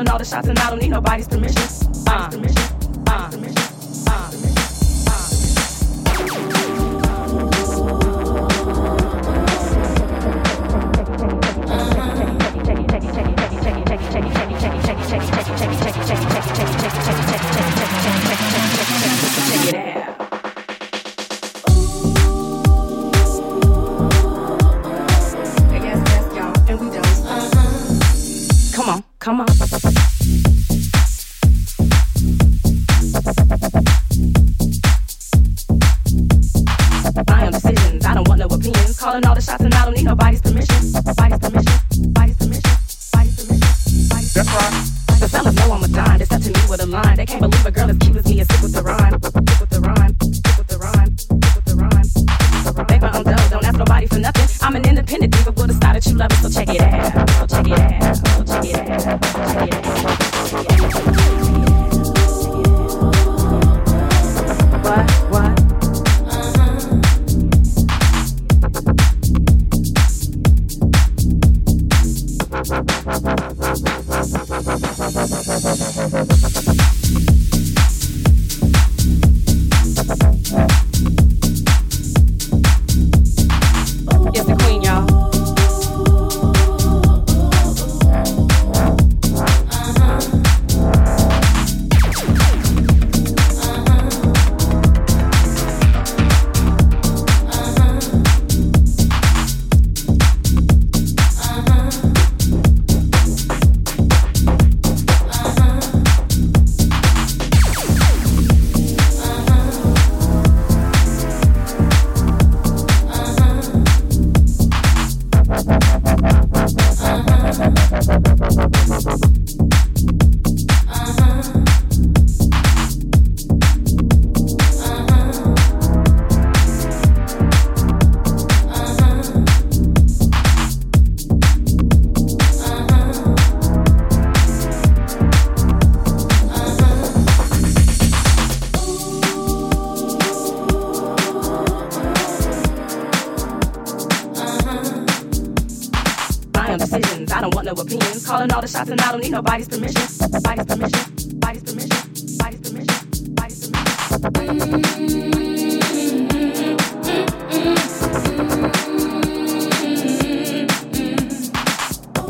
Calling all the shots and I don't need nobody's permission. Shots and I don't need nobody's permission. Nobody's permission. Nobody's permission. Nobody's permission. Nobody's permission.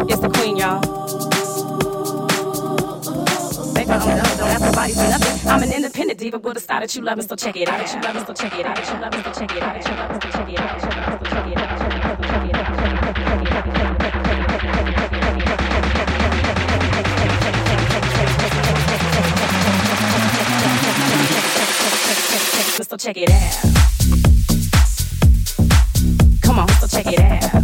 It's the queen, y'all. I'm an independent diva with a style that you love, so check it out. You love it, so check it out. You love so check it out. You love so check. You love so check it out. Check it out. Come on, so check it out.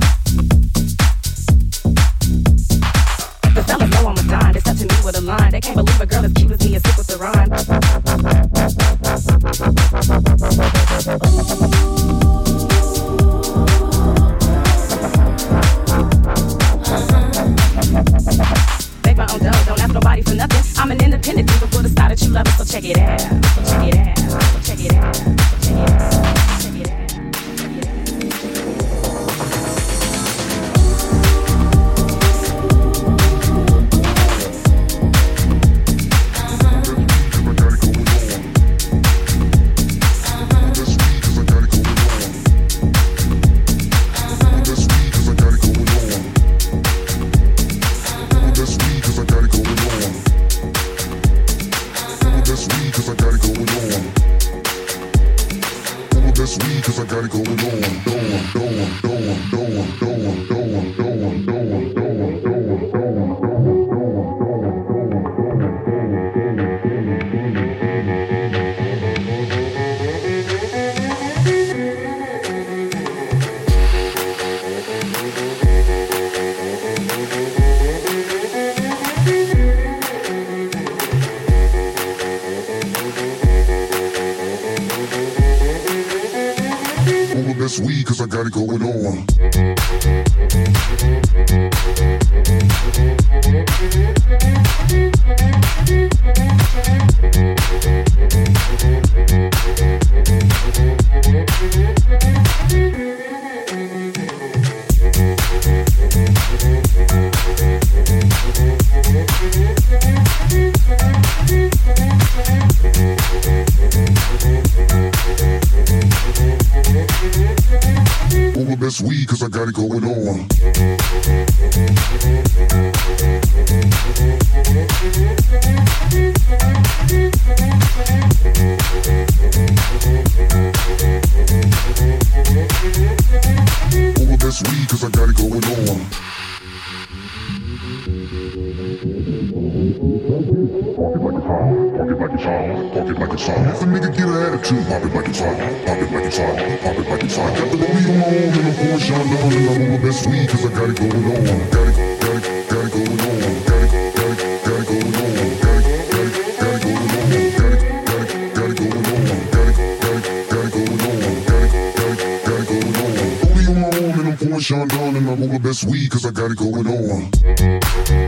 that's weed, cause I got it going on.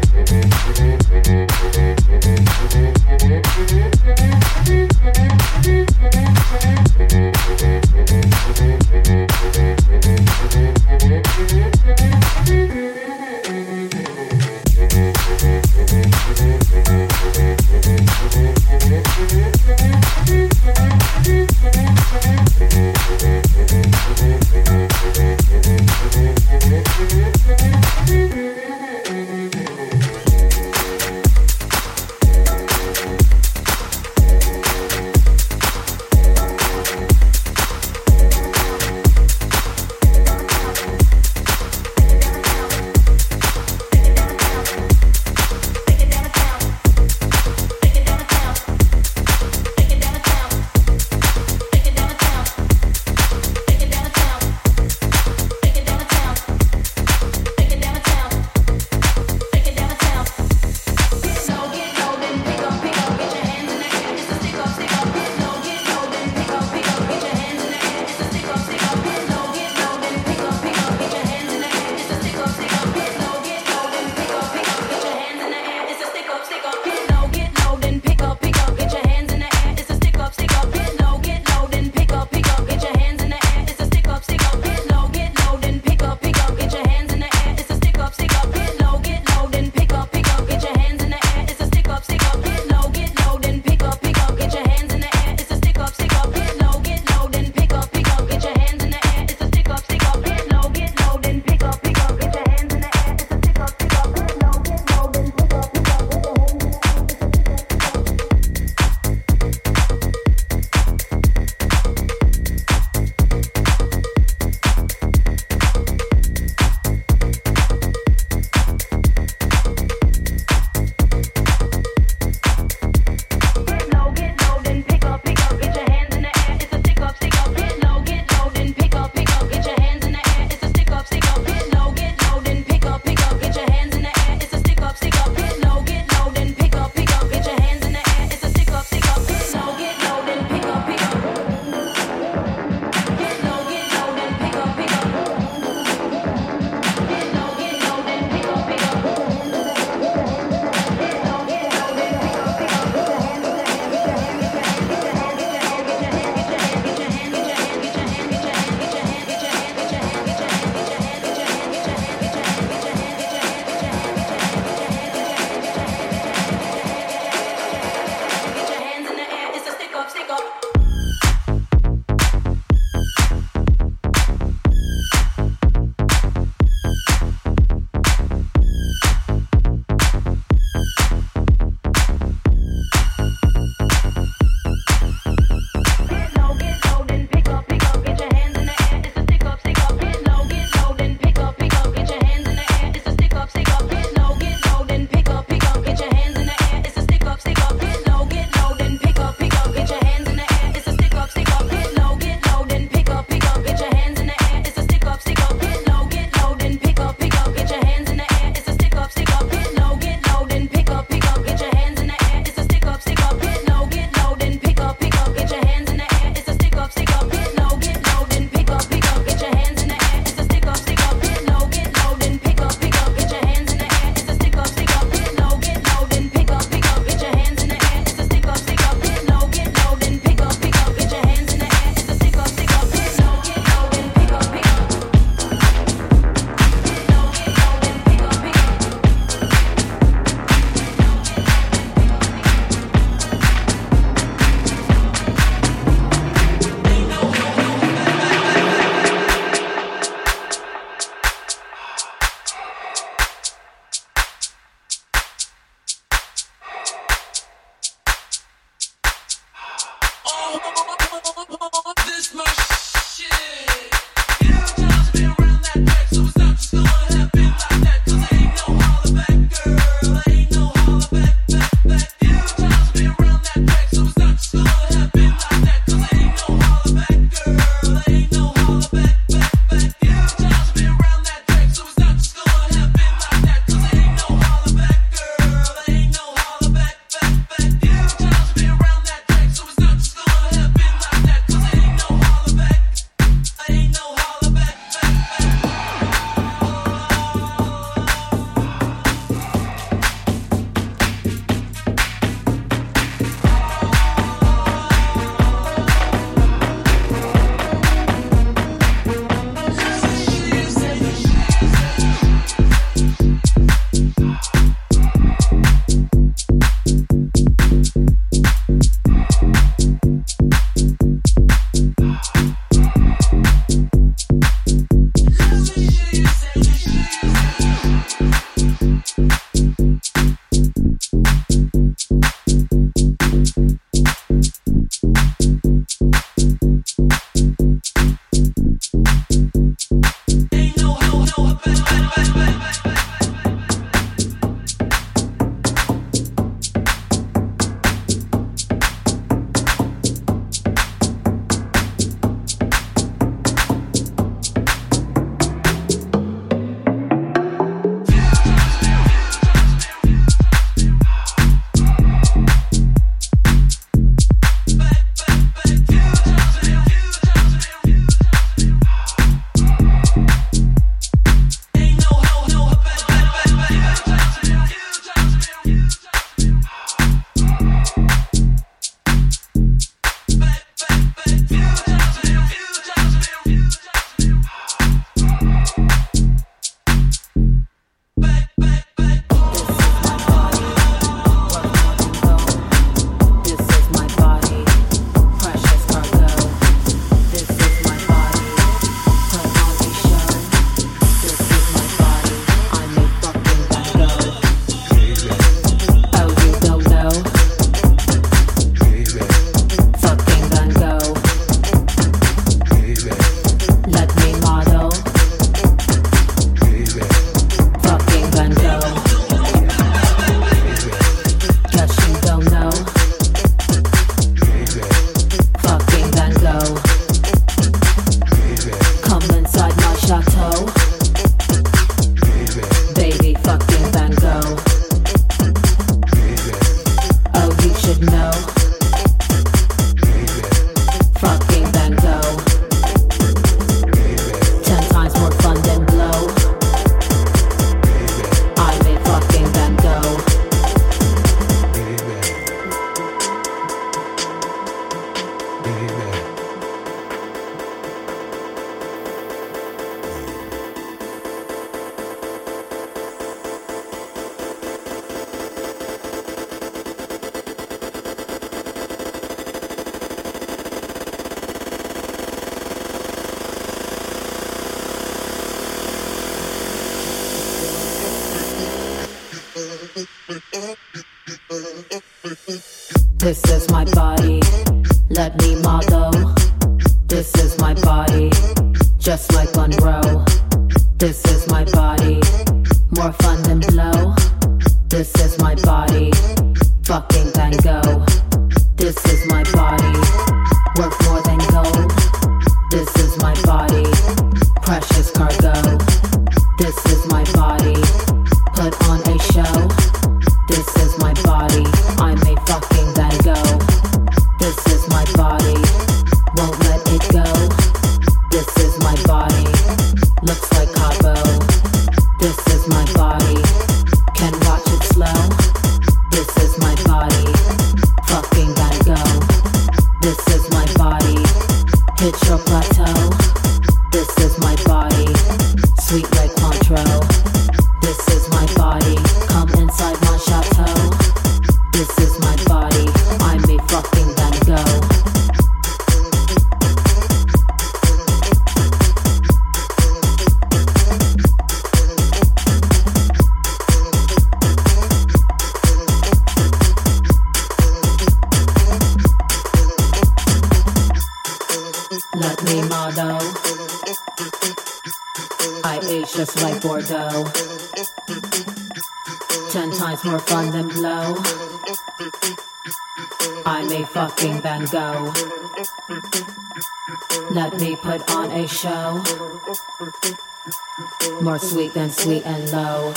Sweet sweet and low.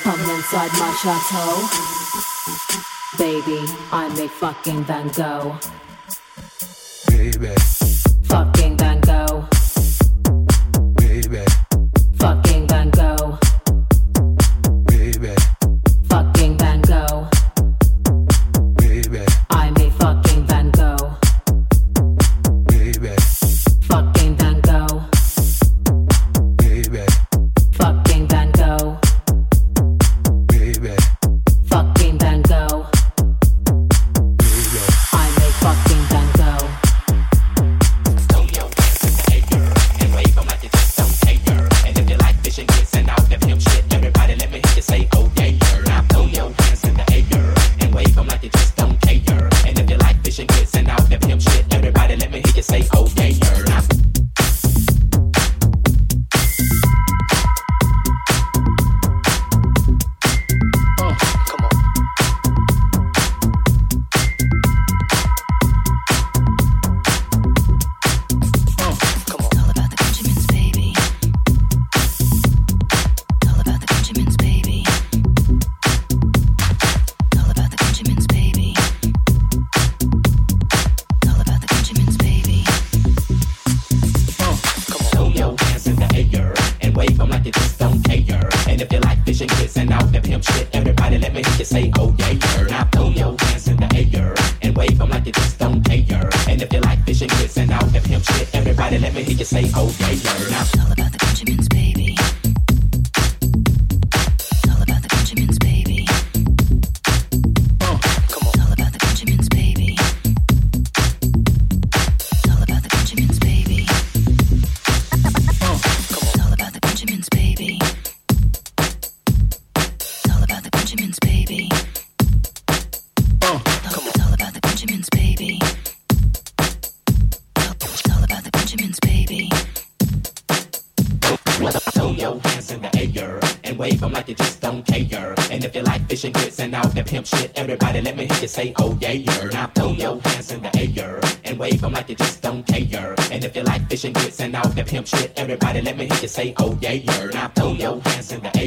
Come inside my chateau. Baby, I'm a fucking Van Gogh. You say, oh yeah, yeah. Now throw your hands in the air and wave 'em like you just don't care. And if you like fishing grits and all that pimp shit, everybody let me hear you say, oh yeah, yeah. Now everybody let me hear you say, oh yeah, yeah. Now throw your hands in the air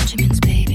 Benjamins, baby.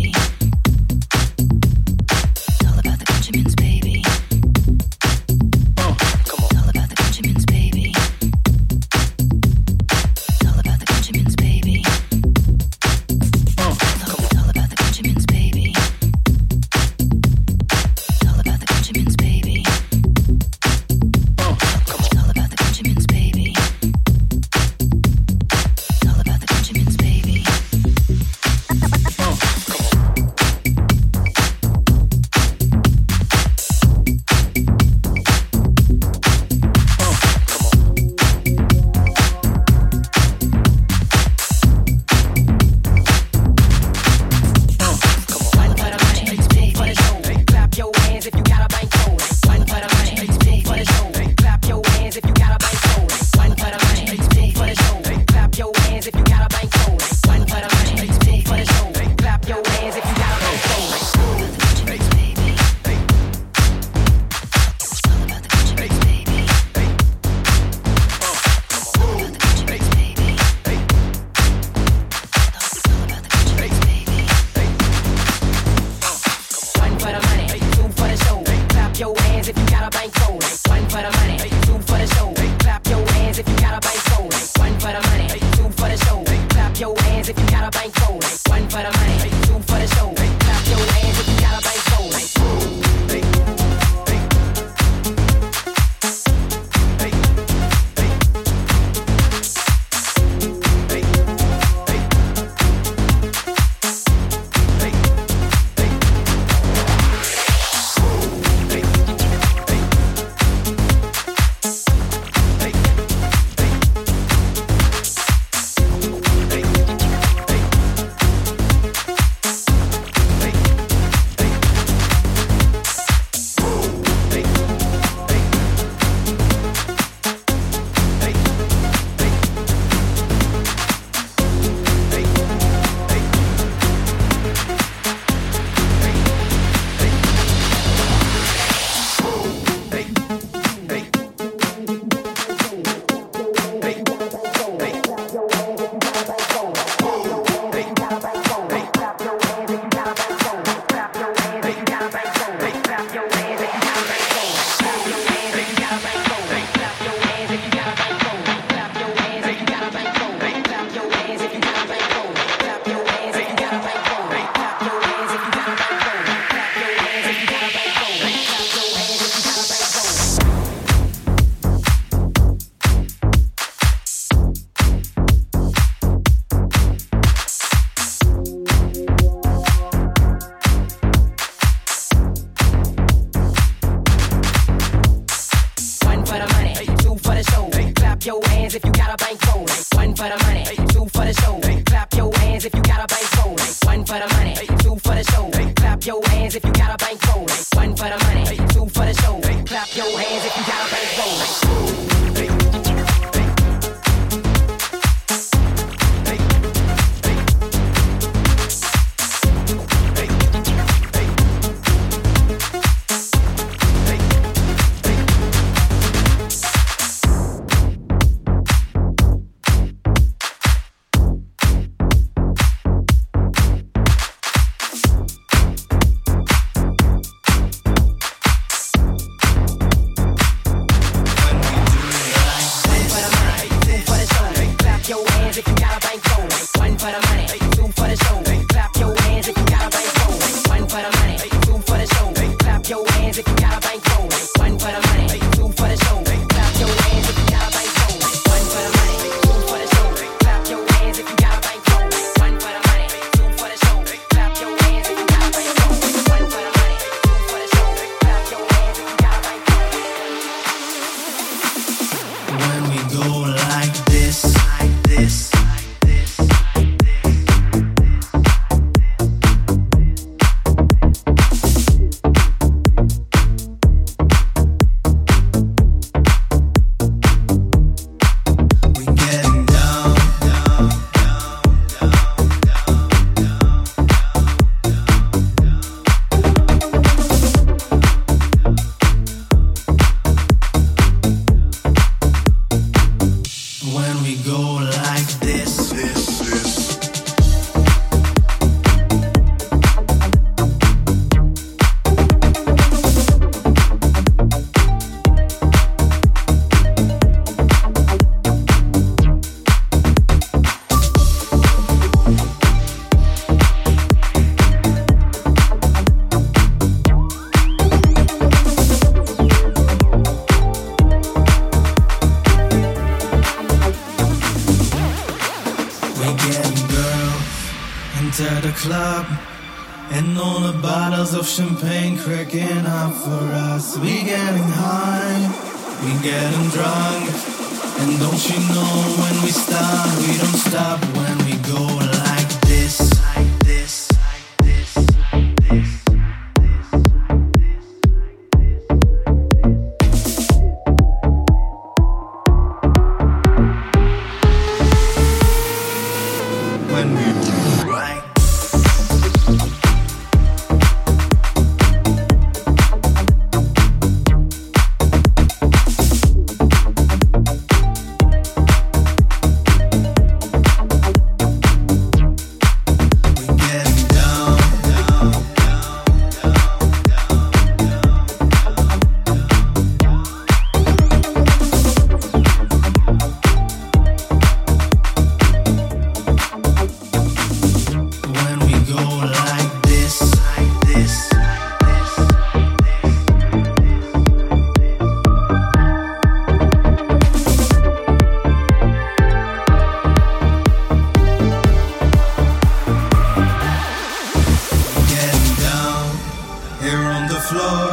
here on the floor.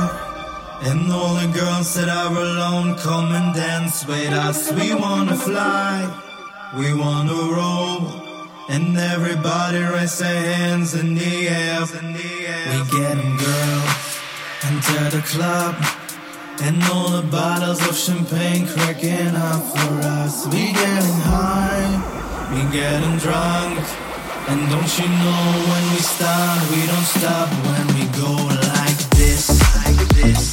And all the girls that are alone, come and dance with us. We wanna fly, we wanna roll. And everybody raise their hands in the air. We gettin' girls into the club. And all the bottles of champagne cracking up for us. We getting high, we getting drunk. And don't you know when we start, we don't stop when we this.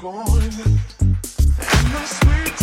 Gone. And the sweet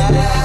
I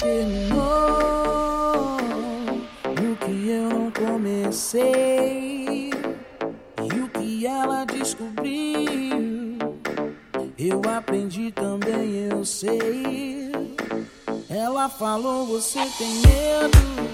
terminou e o que eu não comecei e o que ela descobriu. Eu aprendi também eu sei. Ela falou você tem medo?